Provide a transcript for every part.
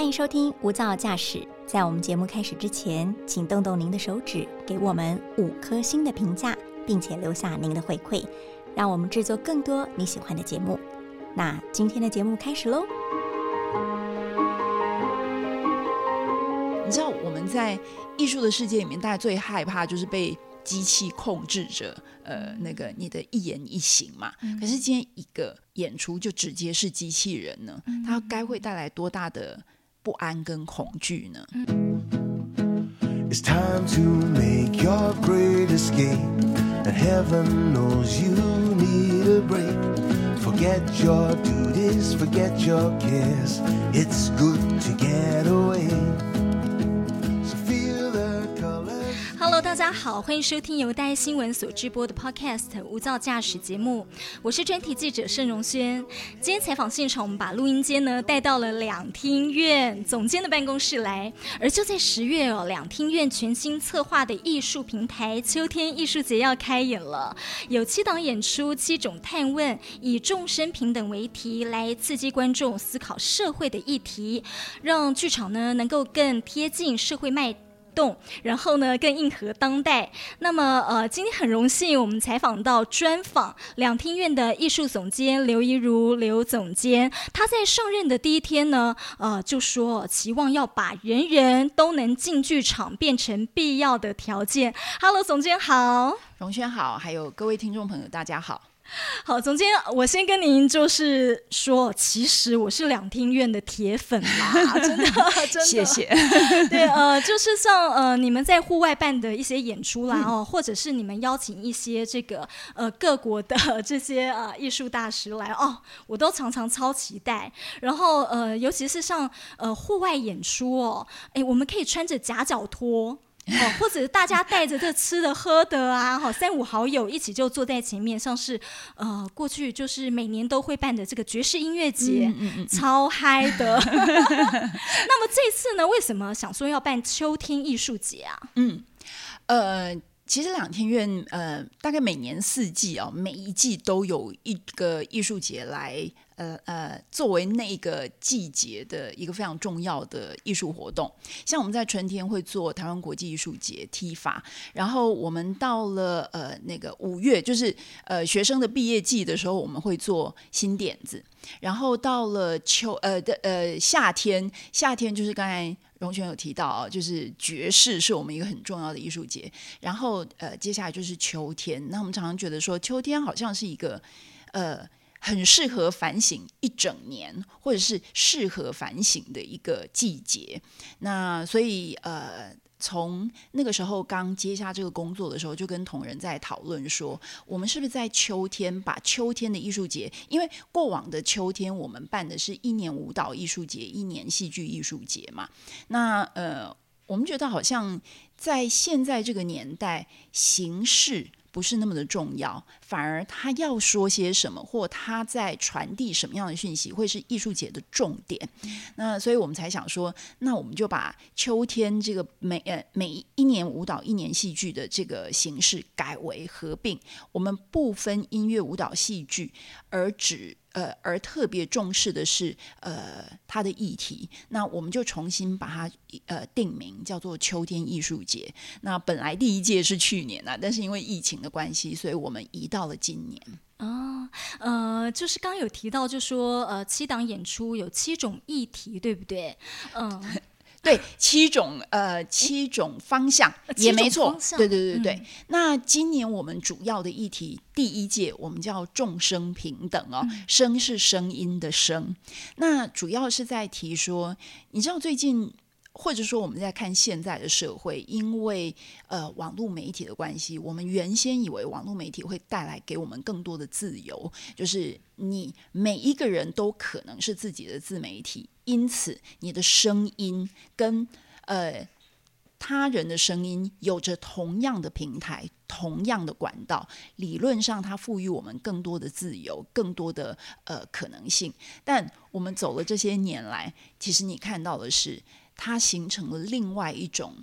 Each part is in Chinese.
欢迎收听无噪驾驶。在我们节目开始之前，请动动您的手指，给我们五颗星的评价，并且留下您的回馈，让我们制作更多你喜欢的节目。那今天的节目开始喽！你知道我们在艺术的世界里面，大家最害怕就是被机器控制着，呃，那个你的一言一行嘛。可是今天一个演出就直接是机器人呢，它该会带来多大的不安跟恐惧呢？ It's time to make your great escape. And heaven knows you need a break. Forget your duties, forget your cares. It's good to get away. Hello，大家好，欢迎收听由大爱新闻所直播的 Podcast《无噪驾驶》节目，我是专题记者盛荣轩。今天采访现场，我们把录音间呢带到了两厅院总监的办公室来，而就在十月哦，两厅院全新策划的艺术平台秋天艺术节要开演了，有七档演出，七种探问，以众生平等为题，来刺激观众思考社会的议题，让剧场呢能够更贴近社会脉。动，然后呢更应和当代。那么呃，今天很荣幸，我们采访到专访两厅院的艺术总监刘怡如刘总监。他在上任的第一天呢，呃，就说期望要把人人都能进剧场变成必要的条件。Hello，总监好。荣轩好，还有各位听众朋友，大家好。好，总监，我先跟您就是说，其实我是两厅院的铁粉啦，真的，真的，谢谢。对，呃，就是像呃，你们在户外办的一些演出啦，哦，或者是你们邀请一些这个呃各国的这些呃艺术大师来哦，我都常常超期待。然后呃，尤其是像呃户外演出哦，哎，我们可以穿着夹脚拖。哦，或者大家带着这吃的喝的啊，好三五好友一起就坐在前面，像是呃过去就是每年都会办的这个爵士音乐节，超嗨的。那么这次呢，为什么想说要办秋天艺术节啊？嗯呃，其实两天院呃，大概每年四季哦，每一季都有一个艺术节来。呃呃，作为那个季节的一个非常重要的艺术活动，像我们在春天会做台湾国际艺术节 T 法，然后我们到了呃那个五月，就是呃学生的毕业季的时候，我们会做新点子，然后到了秋呃的呃夏天，夏天就是刚才荣泉有提到啊，就是爵士是我们一个很重要的艺术节，然后呃接下来就是秋天，那我们常常觉得说秋天好像是一个呃。很适合反省一整年，或者是适合反省的一个季节。那所以呃，从那个时候刚接下这个工作的时候，就跟同仁在讨论说，我们是不是在秋天把秋天的艺术节，因为过往的秋天我们办的是一年舞蹈艺术节，一年戏剧艺术节嘛。那呃，我们觉得好像在现在这个年代，形式。不是那么的重要，反而他要说些什么，或他在传递什么样的讯息，会是艺术节的重点。那所以我们才想说，那我们就把秋天这个每呃每一年舞蹈、一年戏剧的这个形式改为合并，我们不分音乐、舞蹈、戏剧，而只。呃，而特别重视的是呃它的议题，那我们就重新把它呃定名叫做秋天艺术节。那本来第一届是去年啊，但是因为疫情的关系，所以我们移到了今年。哦，呃，就是刚有提到，就说呃七档演出有七种议题，对不对？嗯。对，七种呃，七种方向也没错。对对对对。那今年我们主要的议题，第一届我们叫众生平等哦，声是声音的声。那主要是在提说，你知道最近。或者说我们在看现在的社会，因为呃网络媒体的关系，我们原先以为网络媒体会带来给我们更多的自由，就是你每一个人都可能是自己的自媒体，因此你的声音跟呃他人的声音有着同样的平台、同样的管道，理论上它赋予我们更多的自由、更多的呃可能性。但我们走了这些年来，其实你看到的是。它形成了另外一种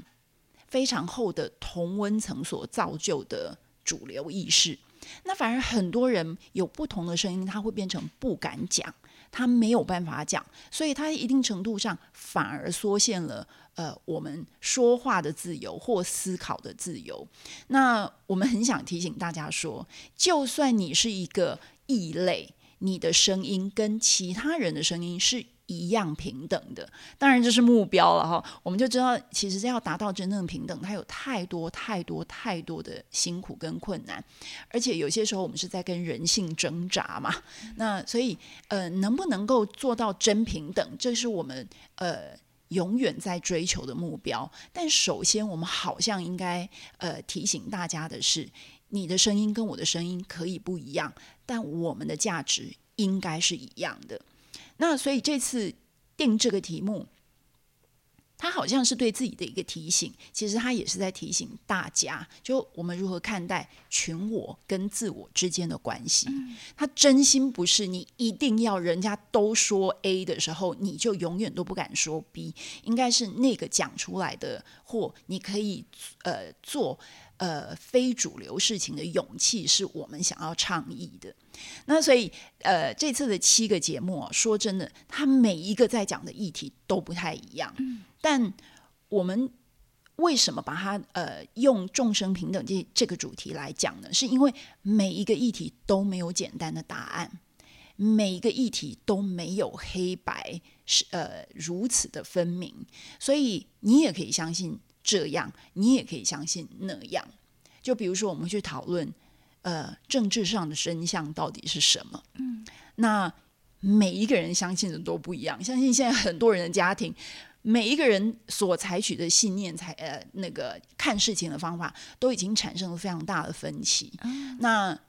非常厚的同温层所造就的主流意识，那反而很多人有不同的声音，他会变成不敢讲，他没有办法讲，所以他一定程度上反而缩限了呃我们说话的自由或思考的自由。那我们很想提醒大家说，就算你是一个异类，你的声音跟其他人的声音是。一样平等的，当然这是目标了哈。我们就知道，其实要达到真正的平等，它有太多太多太多的辛苦跟困难，而且有些时候我们是在跟人性挣扎嘛。那所以，呃，能不能够做到真平等，这是我们呃永远在追求的目标。但首先，我们好像应该呃提醒大家的是，你的声音跟我的声音可以不一样，但我们的价值应该是一样的。那所以这次定这个题目，他好像是对自己的一个提醒，其实他也是在提醒大家，就我们如何看待群我跟自我之间的关系。他真心不是你一定要人家都说 A 的时候，你就永远都不敢说 B，应该是那个讲出来的，或你可以呃做。呃，非主流事情的勇气是我们想要倡议的。那所以，呃，这次的七个节目，说真的，它每一个在讲的议题都不太一样。嗯，但我们为什么把它呃用众生平等这这个主题来讲呢？是因为每一个议题都没有简单的答案，每一个议题都没有黑白是呃如此的分明，所以你也可以相信。这样，你也可以相信那样。就比如说，我们去讨论，呃，政治上的真相到底是什么？嗯，那每一个人相信的都不一样。相信现在很多人的家庭，每一个人所采取的信念、才呃那个看事情的方法，都已经产生了非常大的分歧。那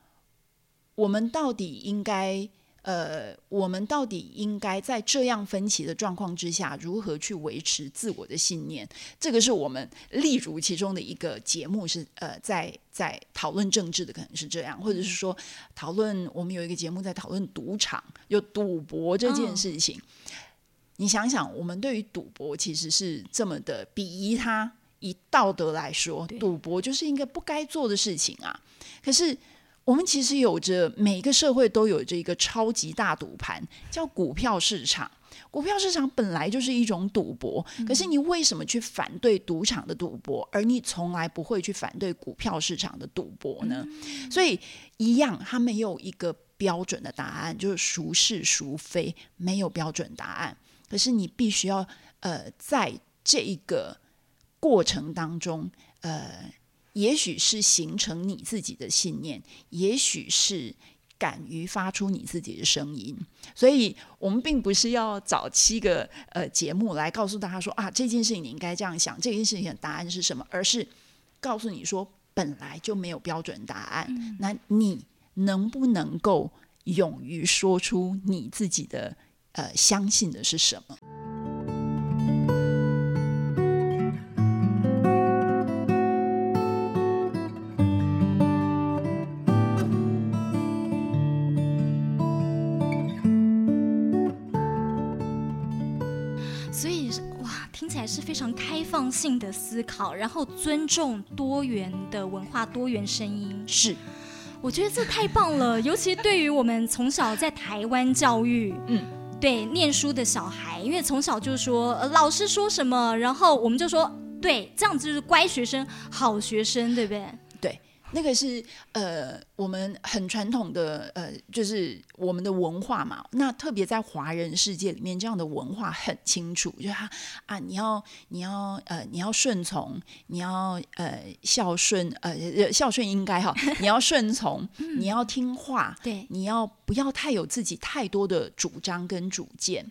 我们到底应该？呃，我们到底应该在这样分歧的状况之下，如何去维持自我的信念？这个是我们例如其中的一个节目是呃，在在讨论政治的，可能是这样，或者是说讨论我们有一个节目在讨论赌场，有赌博这件事情。你想想，我们对于赌博其实是这么的鄙夷它，以道德来说，赌博就是一个不该做的事情啊。可是。我们其实有着每一个社会都有着一个超级大赌盘，叫股票市场。股票市场本来就是一种赌博，可是你为什么去反对赌场的赌博，而你从来不会去反对股票市场的赌博呢？所以一样，它没有一个标准的答案，就是孰是孰非，没有标准答案。可是你必须要呃，在这一个过程当中，呃。也许是形成你自己的信念，也许是敢于发出你自己的声音。所以，我们并不是要找七个呃节目来告诉大家说啊，这件事情你应该这样想，这件事情的答案是什么，而是告诉你说本来就没有标准答案。那你能不能够勇于说出你自己的呃相信的是什么？是非常开放性的思考，然后尊重多元的文化、多元声音。是，我觉得这太棒了，尤其对于我们从小在台湾教育，嗯，对，念书的小孩，因为从小就说老师说什么，然后我们就说对，这样子就是乖学生、好学生，对不对？那个是呃，我们很传统的呃，就是我们的文化嘛。那特别在华人世界里面，这样的文化很清楚，就是他啊，你要你要呃，你要顺从，你要呃孝顺呃孝顺应该哈，你要顺从，你要听话，对，你要不要太有自己太多的主张跟主见。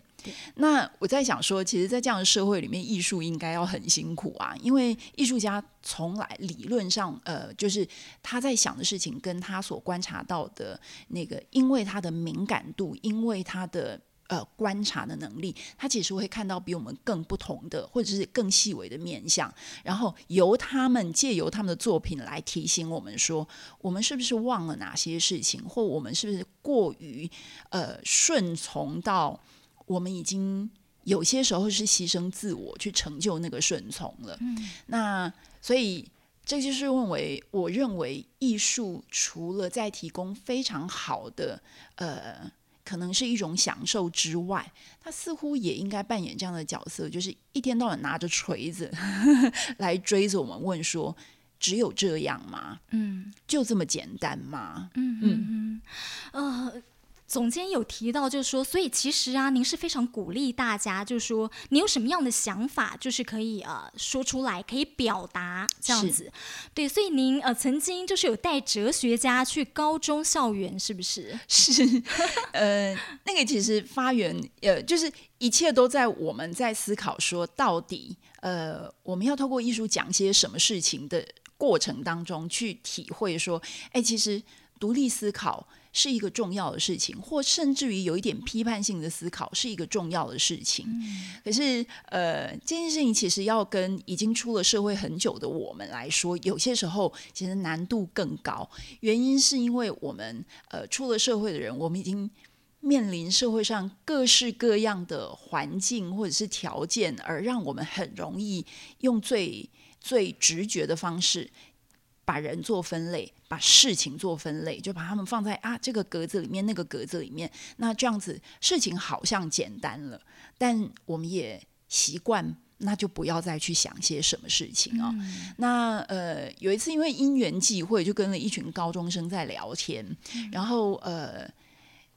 那我在想说，其实，在这样的社会里面，艺术应该要很辛苦啊，因为艺术家从来理论上，呃，就是他在想的事情，跟他所观察到的那个，因为他的敏感度，因为他的呃观察的能力，他其实会看到比我们更不同的，或者是更细微的面相，然后由他们借由他们的作品来提醒我们说，我们是不是忘了哪些事情，或我们是不是过于呃顺从到。我们已经有些时候是牺牲自我去成就那个顺从了。嗯，那所以这就是认为，我认为艺术除了在提供非常好的呃可能是一种享受之外，他似乎也应该扮演这样的角色，就是一天到晚拿着锤子 来追着我们问说：只有这样吗？嗯就这么简单吗？嗯嗯嗯，呃。总监有提到，就是说，所以其实啊，您是非常鼓励大家，就是说，你有什么样的想法，就是可以呃说出来，可以表达这样子。对，所以您呃曾经就是有带哲学家去高中校园，是不是？是，呃，那个其实发源，呃，就是一切都在我们在思考说，到底呃，我们要透过艺术讲些什么事情的过程当中，去体会说，哎，其实独立思考是一个重要的事情，或甚至于有一点批判性的思考是一个重要的事情。可是，呃，这件事情其实要跟已经出了社会很久的我们来说，有些时候其实难度更高。原因是因为我们呃出了社会的人，我们已经面临社会上各式各样的环境或者是条件，而让我们很容易用最最直觉的方式。把人做分类，把事情做分类，就把他们放在啊这个格子里面，那个格子里面。那这样子事情好像简单了，但我们也习惯，那就不要再去想些什么事情哦。那呃有一次因为因缘际会，就跟了一群高中生在聊天，然后呃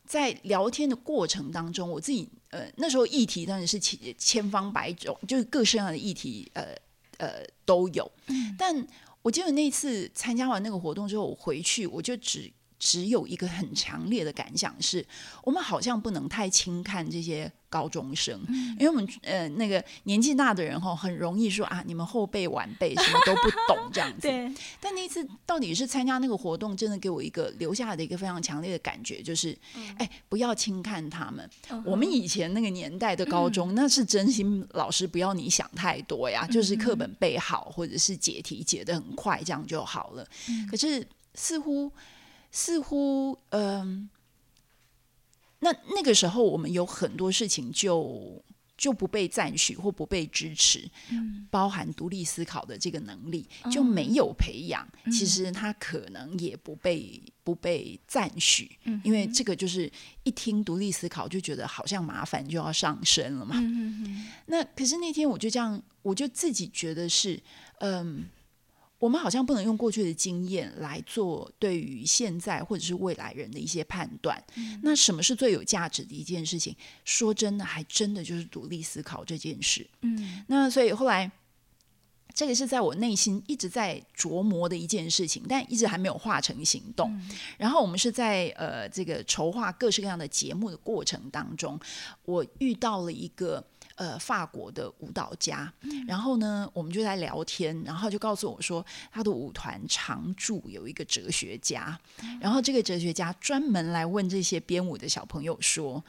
在聊天的过程当中，我自己呃那时候议题当然是千千方百种，就是各式各样的议题，呃呃都有，但。我记得那次参加完那个活动之后，我回去我就只只有一个很强烈的感想是，我们好像不能太轻看这些高中生，因为我们呃那个年纪大的人哈，很容易说啊，你们后辈晚辈什么都不懂这样子。对，但那次到底是参加那个活动，真的给我一个留下来的一个非常强烈的感觉，就是哎，不要轻看他们。我们以前那个年代的高中，那是真心老师不要你想太多呀，就是课本背好，或者是解题解得很快，这样就好了。可是似乎似乎嗯、那那个时候我们有很多事情就就不被赞许或不被支持，包含独立思考的这个能力就没有培养。其实他可能也不被不被赞许，因为这个就是一听独立思考就觉得好像麻烦就要上身了嘛。那可是那天我就这样，我就自己觉得是，嗯。我们好像不能用过去的经验来做对于现在或者是未来人的一些判断。那什么是最有价值的一件事情？说真的，还真的就是独立思考这件事。嗯那所以后来，这个是在我内心一直在琢磨的一件事情，但一直还没有化成行动。然后我们是在呃这个筹划各式各样的节目的过程当中，我遇到了一个。呃，法国的舞蹈家，然后呢，我们就在聊天，然后就告诉我说，他的舞团常驻有一个哲学家，然后这个哲学家专门来问这些编舞的小朋友说：“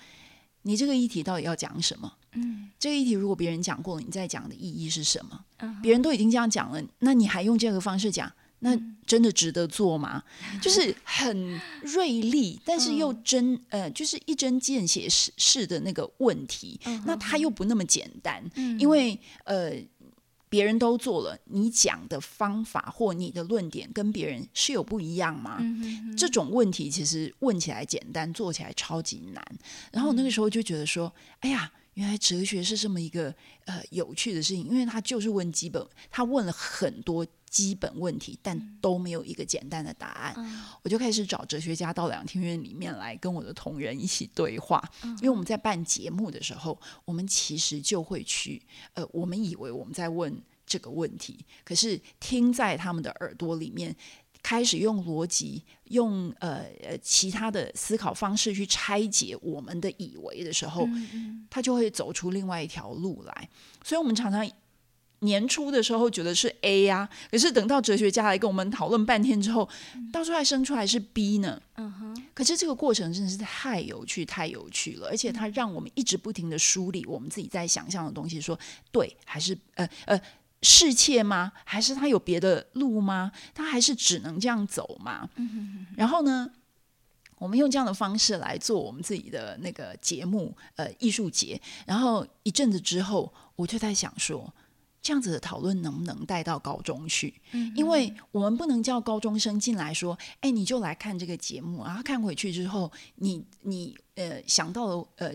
你这个议题到底要讲什么？嗯这个议题如果别人讲过了，你再讲的意义是什么？嗯别人都已经这样讲了，那你还用这个方式讲，那嗯真的值得做吗？就是很锐利，但是又嗯真呃，就是一针见血式式的那个问题。那它又不那么简单，嗯因为呃。别人都做了，你讲的方法或你的论点跟别人是有不一样吗？嗯这种问题其实问起来简单，做起来超级难。然后那个时候就觉得说，哎呀，原来哲学是这么一个呃有趣的事情，因为他就是问基本，他问了很多基本问题，但都没有一个简单的答案。我就开始找哲学家到两厅院里面来跟我的同仁一起对话，因为我们在办节目的时候，我们其实就会去呃，我们以为我们在问这个问题，可是听在他们的耳朵里面。开始用逻辑、用呃呃其他的思考方式去拆解我们的以为的时候，他就会走出另外一条路来。所以，我们常常年初的时候觉得是 A 呀、可是等到哲学家来跟我们讨论半天之后，到最后还生出来是 B 呢。嗯哼可是这个过程真的是太有趣、太有趣了，而且它让我们一直不停的梳理我们自己在想象的东西，说对还是呃呃适切吗？还是他有别的路吗？他还是只能这样走吗？然后呢？我们用这样的方式来做我们自己的那个节目，呃，艺术节。然后一阵子之后，我就在想说，这样子的讨论能不能带到高中去？因为我们不能叫高中生进来说：“哎，你就来看这个节目。”然后看回去之后，你你呃想到了呃。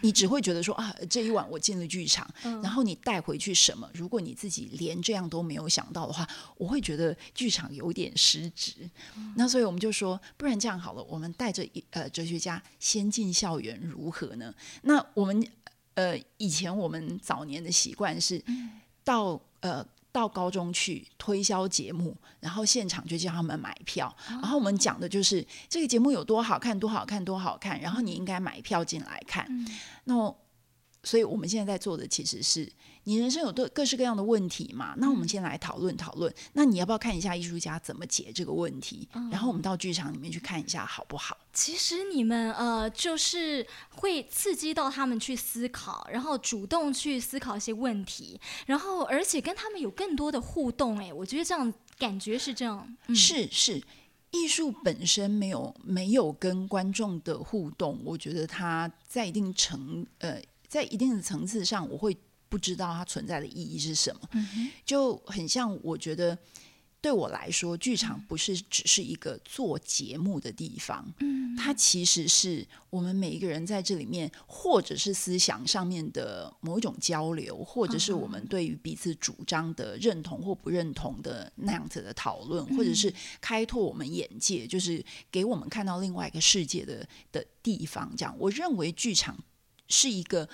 你只会觉得说啊，这一晚我进了剧场，然后你带回去什么？如果你自己连这样都没有想到的话，我会觉得剧场有点失职。那所以我们就说，不然这样好了，我们带着一呃哲学家先进校园如何呢？那我们呃以前我们早年的习惯是到呃。到高中去推销节目，然后现场就叫他们买票，然后我们讲的就是这个节目有多好看，多好看，多好看，然后你应该买票进来看。那所以我们现在在做的其实是。你人生有各各式各样的问题嘛？那我们先来讨论讨论。那你要不要看一下艺术家怎么解这个问题？然后我们到剧场里面去看一下，好不好？其实你们呃，就是会刺激到他们去思考，然后主动去思考一些问题，然后而且跟他们有更多的互动。哎，我觉得这样感觉是这样。是是，艺术本身没有没有跟观众的互动，我觉得它在一定程呃，在一定的层次上，我会。不知道它存在的意义是什么，就很像我觉得对我来说，剧场不是只是一个做节目的地方，嗯，它其实是我们每一个人在这里面，或者是思想上面的某一种交流，或者是我们对于彼此主张的认同或不认同的那样子的讨论，或者是开拓我们眼界，就是给我们看到另外一个世界的的地方。这样，我认为剧场是一个。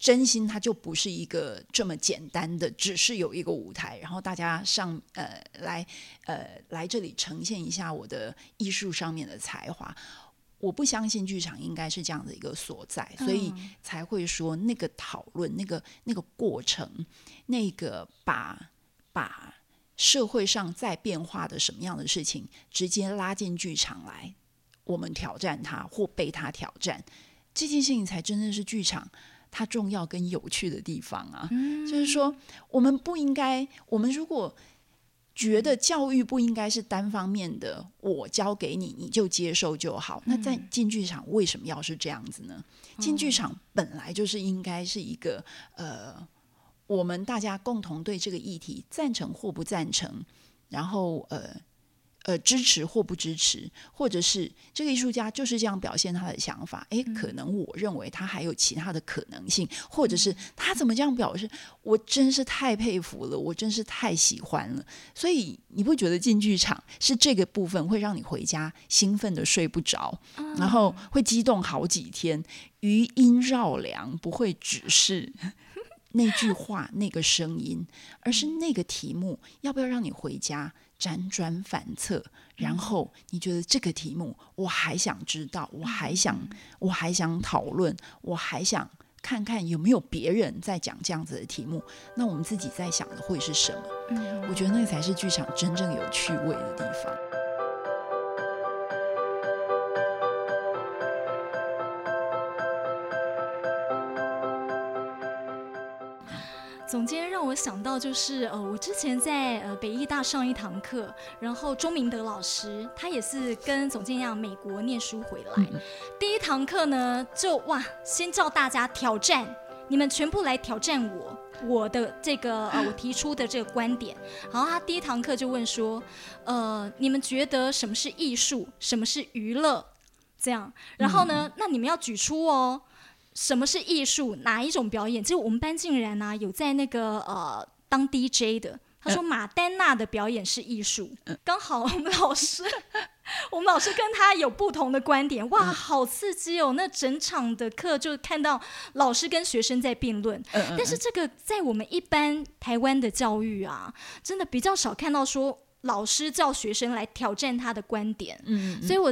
真心，它就不是一个这么简单的，只是有一个舞台，然后大家上呃来呃来这里呈现一下我的艺术上面的才华。我不相信剧场应该是这样的一个所在，所以才会说那个讨论、那个那个过程、那个把把社会上在变化的什么样的事情直接拉进剧场来，我们挑战它或被它挑战，这件事情才真正是剧场。它重要跟有趣的地方啊，就是说，我们不应该，我们如果觉得教育不应该是单方面的，我教给你，你就接受就好。那在进剧场为什么要是这样子呢？进剧场本来就是应该是一个呃，我们大家共同对这个议题赞成或不赞成，然后呃。呃，支持或不支持，或者是这个艺术家就是这样表现他的想法。诶，可能我认为他还有其他的可能性，或者是他怎么这样表示，我真是太佩服了，我真是太喜欢了。所以你不觉得进剧场是这个部分会让你回家兴奋的睡不着，然后会激动好几天，余音绕梁，不会只是 那句话、那个声音，而是那个题目，要不要让你回家？辗转反侧，然后你觉得这个题目我还想知道，我还想，我还想讨论，我还想看看有没有别人在讲这样子的题目。那我们自己在想的会是什么？我觉得那才是剧场真正有趣味的地方。我想到就是，呃，我之前在呃北艺大上一堂课，然后钟明德老师他也是跟总监一样美国念书回来，第一堂课呢就哇，先叫大家挑战，你们全部来挑战我，我的这个呃我提出的这个观点，然后他第一堂课就问说，呃，你们觉得什么是艺术，什么是娱乐，这样，然后呢，那你们要举出哦。什么是艺术？哪一种表演？就我们班竟然呢有在那个呃当 DJ 的，他说马丹娜的表演是艺术。刚好我们老师，我们老师跟他有不同的观点，哇，好刺激哦！那整场的课就看到老师跟学生在辩论。但是这个在我们一般台湾的教育啊，真的比较少看到说老师叫学生来挑战他的观点。嗯，所以我。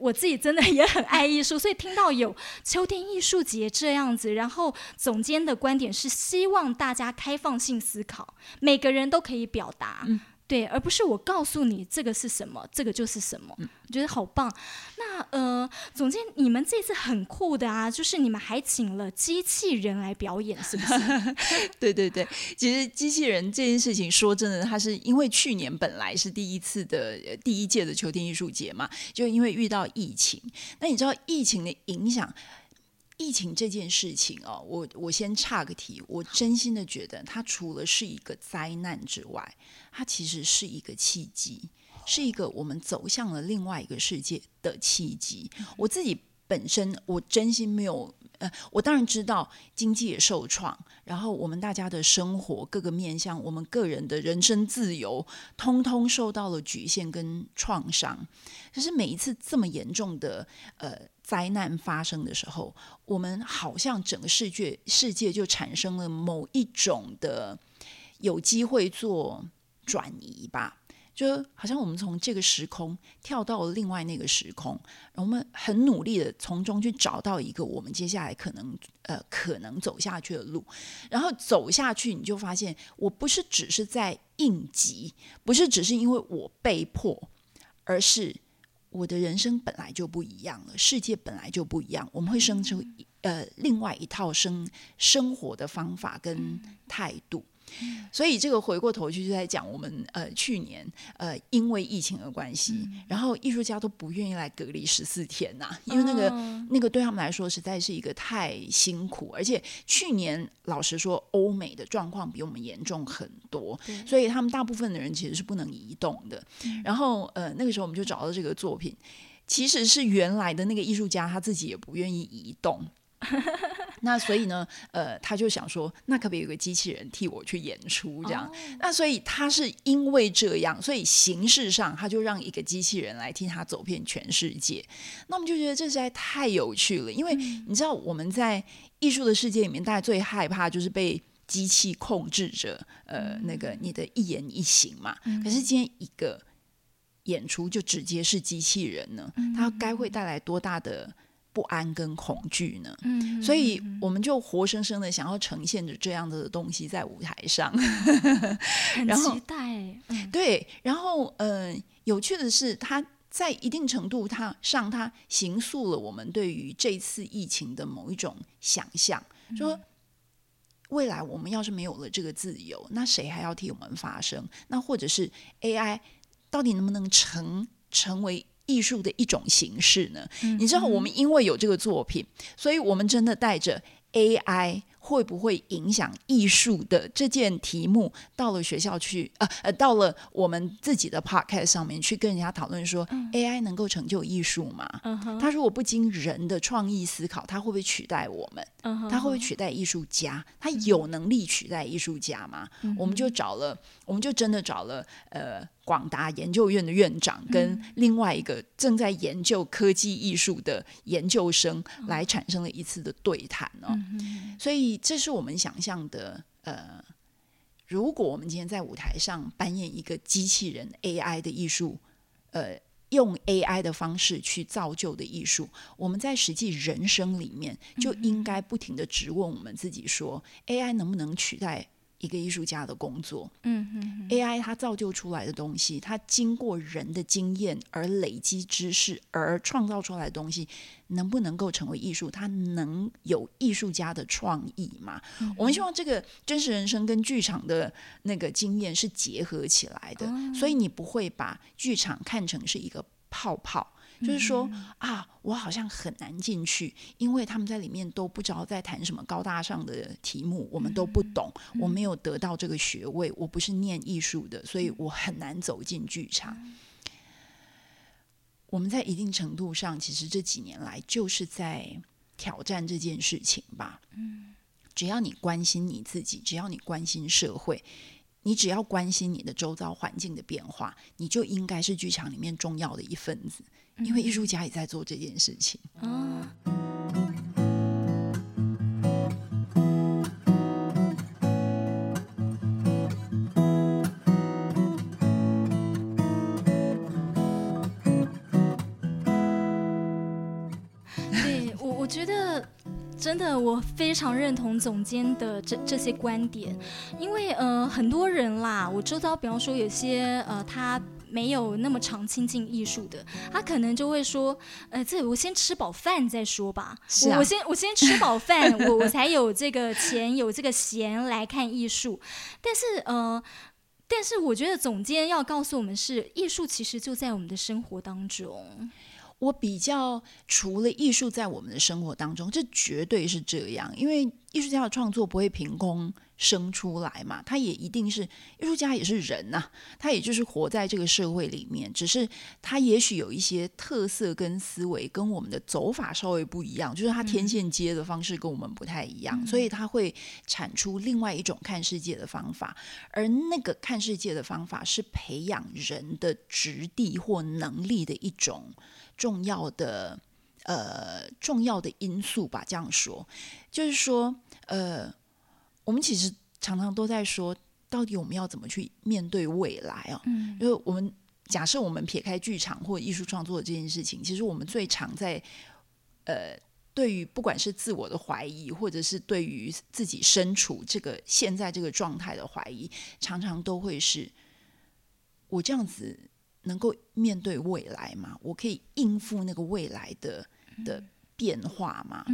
我自己真的也很爱艺术，所以听到有秋天艺术节这样子，然后总监的观点是希望大家开放性思考，每个人都可以表达。对，而不是我告诉你这个是什么，这个就是什么，我觉得好棒。那呃，总监，你们这次很酷的啊，就是你们还请了机器人来表演，是不是？对对对，其实机器人这件事情，说真的，它是因为去年本来是第一次的第一届的秋天艺术节嘛，就因为遇到疫情，那你知道疫情的影响。疫情这件事情哦，我我先岔个题，我真心的觉得它除了是一个灾难之外，它其实是一个契机，是一个我们走向了另外一个世界的契机。我自己本身，我真心没有。呃，我当然知道经济也受创，然后我们大家的生活各个面向，我们个人的人身自由，通通受到了局限跟创伤。可是每一次这么严重的呃灾难发生的时候，我们好像整个世界世界就产生了某一种的有机会做转移吧。就好像我们从这个时空跳到了另外那个时空，我们很努力的从中去找到一个我们接下来可能呃可能走下去的路，然后走下去，你就发现我不是只是在应急，不是只是因为我被迫，而是我的人生本来就不一样了，世界本来就不一样，我们会生出呃另外一套生生活的方法跟态度。所以这个回过头去就在讲我们呃去年呃因为疫情的关系，然后艺术家都不愿意来隔离十四天呐，因为那个那个对他们来说实在是一个太辛苦，而且去年老实说欧美的状况比我们严重很多，所以他们大部分的人其实是不能移动的。然后呃那个时候我们就找到这个作品，其实是原来的那个艺术家他自己也不愿意移动。那所以呢，呃，他就想说，那可不可以有个机器人替我去演出这样？那所以他是因为这样，所以形式上他就让一个机器人来替他走遍全世界。那我们就觉得这实在太有趣了，因为你知道我们在艺术的世界里面，大家最害怕就是被机器控制着，呃，那个你的一言一行嘛。可是今天一个演出就直接是机器人呢，它该会带来多大的？不安跟恐惧呢，嗯，所以我们就活生生的想要呈现着这样的东西在舞台上，很期待。对，然后嗯，有趣的是，它在一定程度它上，它形塑了我们对于这次疫情的某一种想象，说未来我们要是没有了这个自由，那谁还要替我们发声？那或者是 AI 到底能不能成成为？艺术的一种形式呢？你知道，我们因为有这个作品，所以我们真的带着 AI。会不会影响艺术的这件题目到了学校去？呃呃，到了我们自己的 podcast 上面去跟人家讨论说，AI 能够成就艺术吗？他如果不经人的创意思考，他会不会取代我们？他会不会取代艺术家？他有能力取代艺术家吗？我们就找了，我们就真的找了呃广达研究院的院长跟另外一个正在研究科技艺术的研究生来产生了一次的对谈哦，所以。这是我们想象的，呃，如果我们今天在舞台上扮演一个机器人 AI 的艺术，呃，用 AI 的方式去造就的艺术，我们在实际人生里面就应该不停的质问我们自己：说 AI 能不能取代？一个艺术家的工作，嗯嗯，AI 它造就出来的东西，它经过人的经验而累积知识而创造出来的东西，能不能够成为艺术？它能有艺术家的创意吗？我们希望这个真实人生跟剧场的那个经验是结合起来的，所以你不会把剧场看成是一个泡泡。就是说啊，我好像很难进去，因为他们在里面都不知道在谈什么高大上的题目，我们都不懂，我没有得到这个学位，我不是念艺术的，所以我很难走进剧场。我们在一定程度上，其实这几年来就是在挑战这件事情吧。嗯，只要你关心你自己，只要你关心社会，你只要关心你的周遭环境的变化，你就应该是剧场里面重要的一份子。因为艺术家也在做这件事情。对真的，我非常认同总监的这这些观点，因为呃，很多人啦，我周遭，比方说有些呃，他。没有那么常亲近艺术的，他可能就会说，呃，这我先吃饱饭再说吧。我我先我先吃饱饭，我我才有这个钱有这个闲来看艺术。但是呃，但是我觉得总监要告诉我们是，艺术其实就在我们的生活当中。我比较除了艺术在我们的生活当中，这绝对是这样，因为艺术家的创作不会凭空生出来嘛，他也一定是艺术家，也是人呐、他也就是活在这个社会里面，只是他也许有一些特色跟思维跟我们的走法稍微不一样，就是他天线接的方式跟我们不太一样，所以他会产出另外一种看世界的方法，而那个看世界的方法是培养人的质地或能力的一种重要的呃重要的因素吧。这样说，就是说，呃，我们其实常常都在说，到底我们要怎么去面对未来啊？嗯因为我们假设我们撇开剧场或艺术创作这件事情，其实我们最常在呃。对于不管是自我的怀疑，或者是对于自己身处这个现在这个状态的怀疑，常常都会是：我这样子能够面对未来吗？我可以应付那个未来的的变化吗？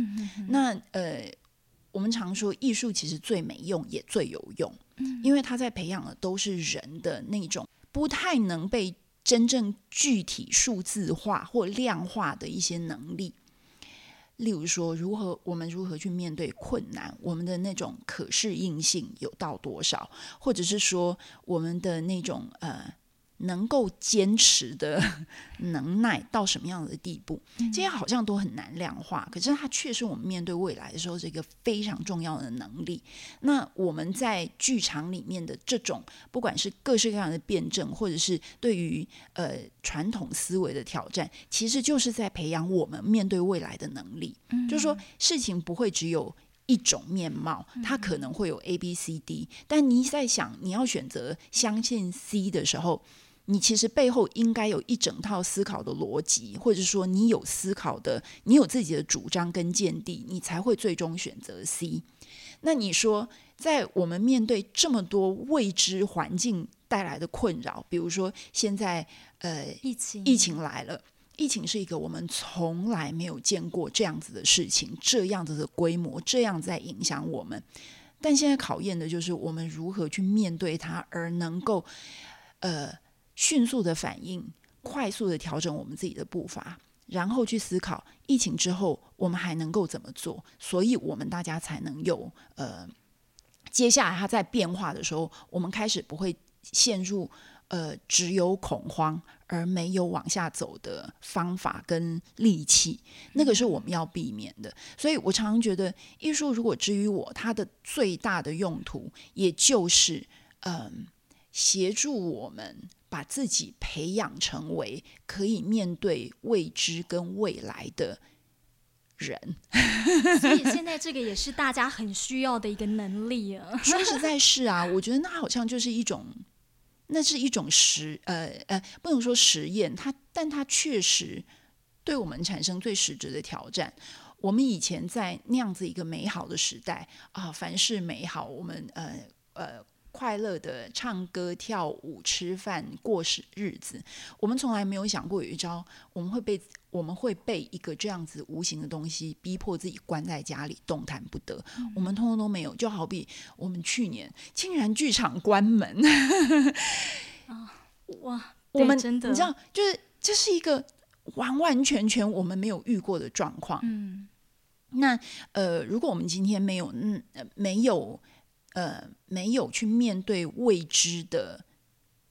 那呃，我们常说艺术其实最没用也最有用，因为它在培养的都是人的那种不太能被真正具体数字化或量化的一些能力。例如说，如何我们如何去面对困难，我们的那种可适应性有到多少，或者是说我们的那种呃能够坚持的 能耐到什么样的地步，这些好像都很难量化，可是它却是我们面对未来的时候这个非常重要的能力。那我们在剧场里面的这种，不管是各式各样的辩证，或者是对于呃传统思维的挑战，其实就是在培养我们面对未来的能力。就是说，事情不会只有。一种面貌，它可能会有 A、B、C、D，但你在想你要选择相信 C 的时候，你其实背后应该有一整套思考的逻辑，或者说你有思考的，你有自己的主张跟见地，你才会最终选择 C。那你说，在我们面对这么多未知环境带来的困扰，比如说现在呃疫情疫情来了。疫情是一个我们从来没有见过这样子的事情，这样子的规模，这样在影响我们。但现在考验的就是我们如何去面对它，而能够呃迅速的反应，快速的调整我们自己的步伐，然后去思考疫情之后我们还能够怎么做，所以我们大家才能有呃接下来它在变化的时候，我们开始不会陷入呃只有恐慌而没有往下走的方法跟利器，那个是我们要避免的。所以我常常觉得，艺术如果至于我，它的最大的用途，也就是嗯、协助我们把自己培养成为可以面对未知跟未来的人。所以现在这个也是大家很需要的一个能力啊。说实在是啊，我觉得那好像就是一种，那是一种实呃呃，不能说实验，它但它确实对我们产生最实质的挑战。我们以前在那样子一个美好的时代啊，凡事美好，我们呃呃快乐的唱歌、跳舞、吃饭、过日日子，我们从来没有想过有一招，我们会被我们会被一个这样子无形的东西逼迫自己关在家里动弹不得，我们通通都没有。就好比我们去年竟然剧场关门，哇，我们真的，你知道，就是这是一个完完全全我们没有遇过的状况。嗯那呃，如果我们今天没有嗯呃没有呃没有去面对未知的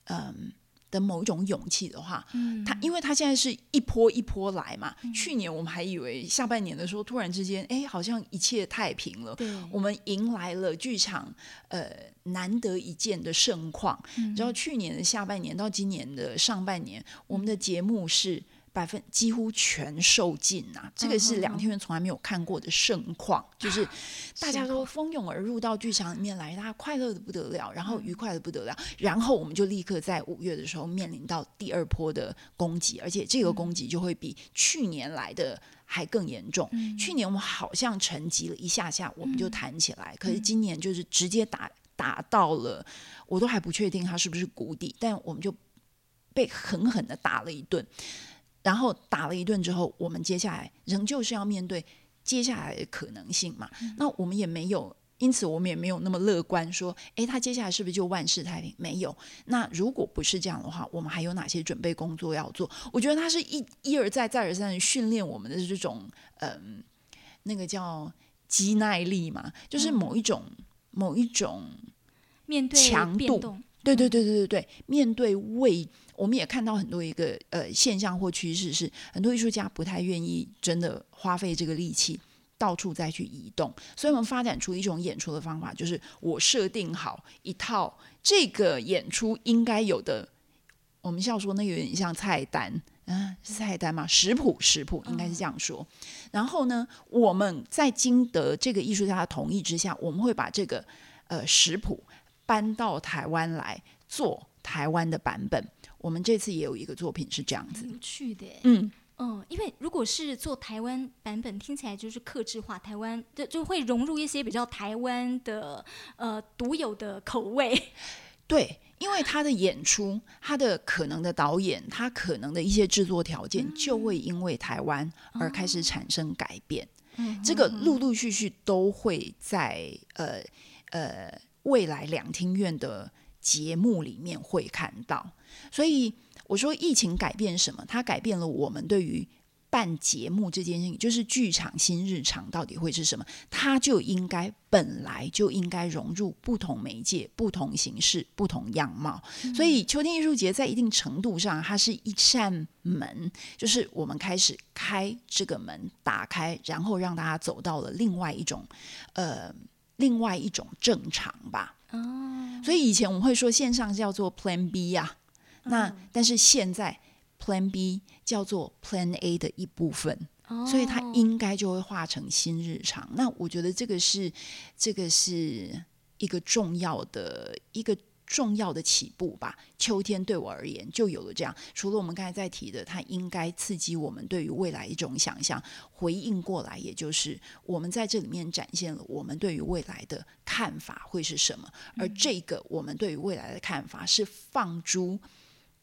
嗯、的某一种勇气的话，嗯，他因为他现在是一波一波来嘛。去年我们还以为下半年的时候，突然之间，哎，好像一切太平了。对，我们迎来了剧场呃难得一见的盛况。嗯然后去年的下半年到今年的上半年，我们的节目是百分几乎全售罄啊，这个是两天元从来没有看过的盛况，就是大家都蜂拥而入到剧场里面来，大家快乐的不得了，然后愉快的不得了，然后我们就立刻在五月的时候面临到第二波的攻击，而且这个攻击就会比去年来的。还更严重。去年我们好像沉寂了一下下，我们就弹起来，可是今年就是直接打打到了，我都还不确定它是不是谷底，但我们就被狠狠的打了一顿。然后打了一顿之后，我们接下来仍旧是要面对接下来的可能性嘛？那我们也没有因此我们也没有那么乐观，说，诶，他接下来是不是就万事太平？没有。那如果不是这样的话，我们还有哪些准备工作要做？我觉得他是一一而再、再而三的训练我们的这种，嗯，那个叫肌耐力嘛，就是某一种、某一种面对强度对对对对对对，面对未，我们也看到很多一个呃现象或趋势是，很多艺术家不太愿意真的花费这个力气到处再去移动，所以我们发展出一种演出的方法，就是我设定好一套这个演出应该有的，我们笑说那个有点像菜单。嗯，是菜单吗？食谱，食谱应该是这样说。然后呢，我们在经得这个艺术家的同意之下，我们会把这个呃食谱搬到台湾来做台湾的版本。我们这次也有一个作品是这样子，有趣的。嗯，嗯，因为如果是做台湾版本，听起来就是克制化，台湾就就会融入一些比较台湾的呃独有的口味。对，因为他的演出，他的可能的导演，他可能的一些制作条件，就会因为台湾而开始产生改变。这个陆陆续续都会在呃呃未来两厅院的节目里面会看到。所以我说，疫情改变什么？它改变了我们对于办节目这件事情，就是剧场新日常到底会是什么？它就应该本来就应该融入不同媒介、不同形式、不同样貌。所以秋天艺术节在一定程度上，它是一扇门，就是我们开始开这个门，打开，然后让大家走到了另外一种呃另外一种正常吧。哦，所以以前我们会说线上叫做 Plan B 呀、那但是现在 Plan B 叫做 Plan A 的一部分。哦所以它应该就会化成新日常。那我觉得这个是这个是一个重要的一个重要的起步吧。秋天对我而言就有了这样，除了我们刚才在提的，它应该刺激我们对于未来一种想象，回应过来，也就是我们在这里面展现了我们对于未来的看法会是什么，而这个我们对于未来的看法是放诸。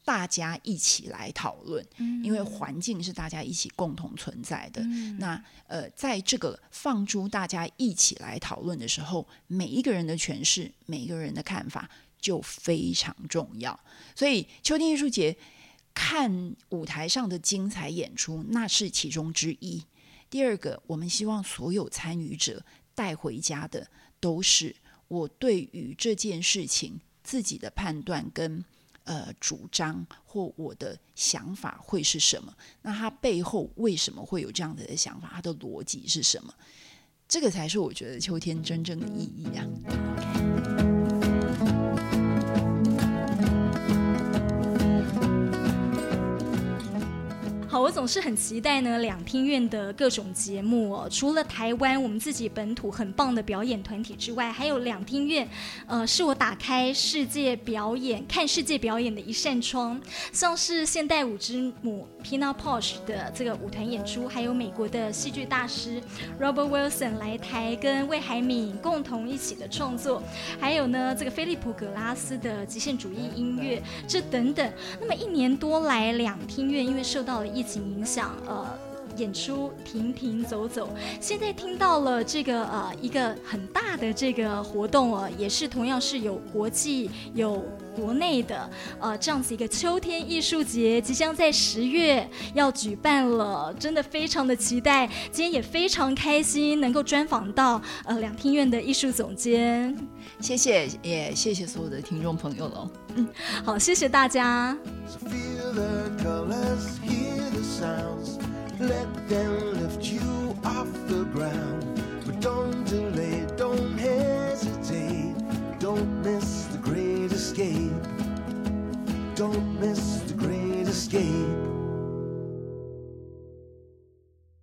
大家一起来讨论，因为环境是大家一起共同存在的。那呃，在这个放诸大家一起来讨论的时候，每一个人的诠释，每一个人的看法就非常重要。所以秋天艺术节看舞台上的精彩演出，那是其中之一。第二个，我们希望所有参与者带回家的都是我对于这件事情自己的判断跟呃主张或我的想法会是什么？那它背后为什么会有这样子的想法？它的逻辑是什么？这个才是我觉得秋天真正的意义啊！我总是很期待呢，两厅院的各种节目哦。除了台湾我们自己本土很棒的表演团体之外，还有两厅院，呃，是我打开世界表演、看世界表演的一扇窗。像是现代舞之母 Pina Posh 的这个舞团演出，还有美国的戏剧大师 Robert Wilson 来台跟魏海敏共同一起的创作，还有呢这个菲利普格拉斯的极限主义音乐，这等等。那么一年多来，两厅院因为受到了疫情影响，呃。演出停停走走，现在听到了这个呃一个很大的这个活动哦，也是同样是有国际有国内的呃这样子一个秋天艺术节，即将在十月要举办了，真的非常的期待。今天也非常开心能够专访到呃两厅院的艺术总监，谢谢，也谢谢所有的听众朋友喽。嗯好，谢谢大家。So feel the colors, hear the sounds. Let them lift you off the ground. But don't delay, don't hesitate. Don't miss the great escape. Don't miss the great escape.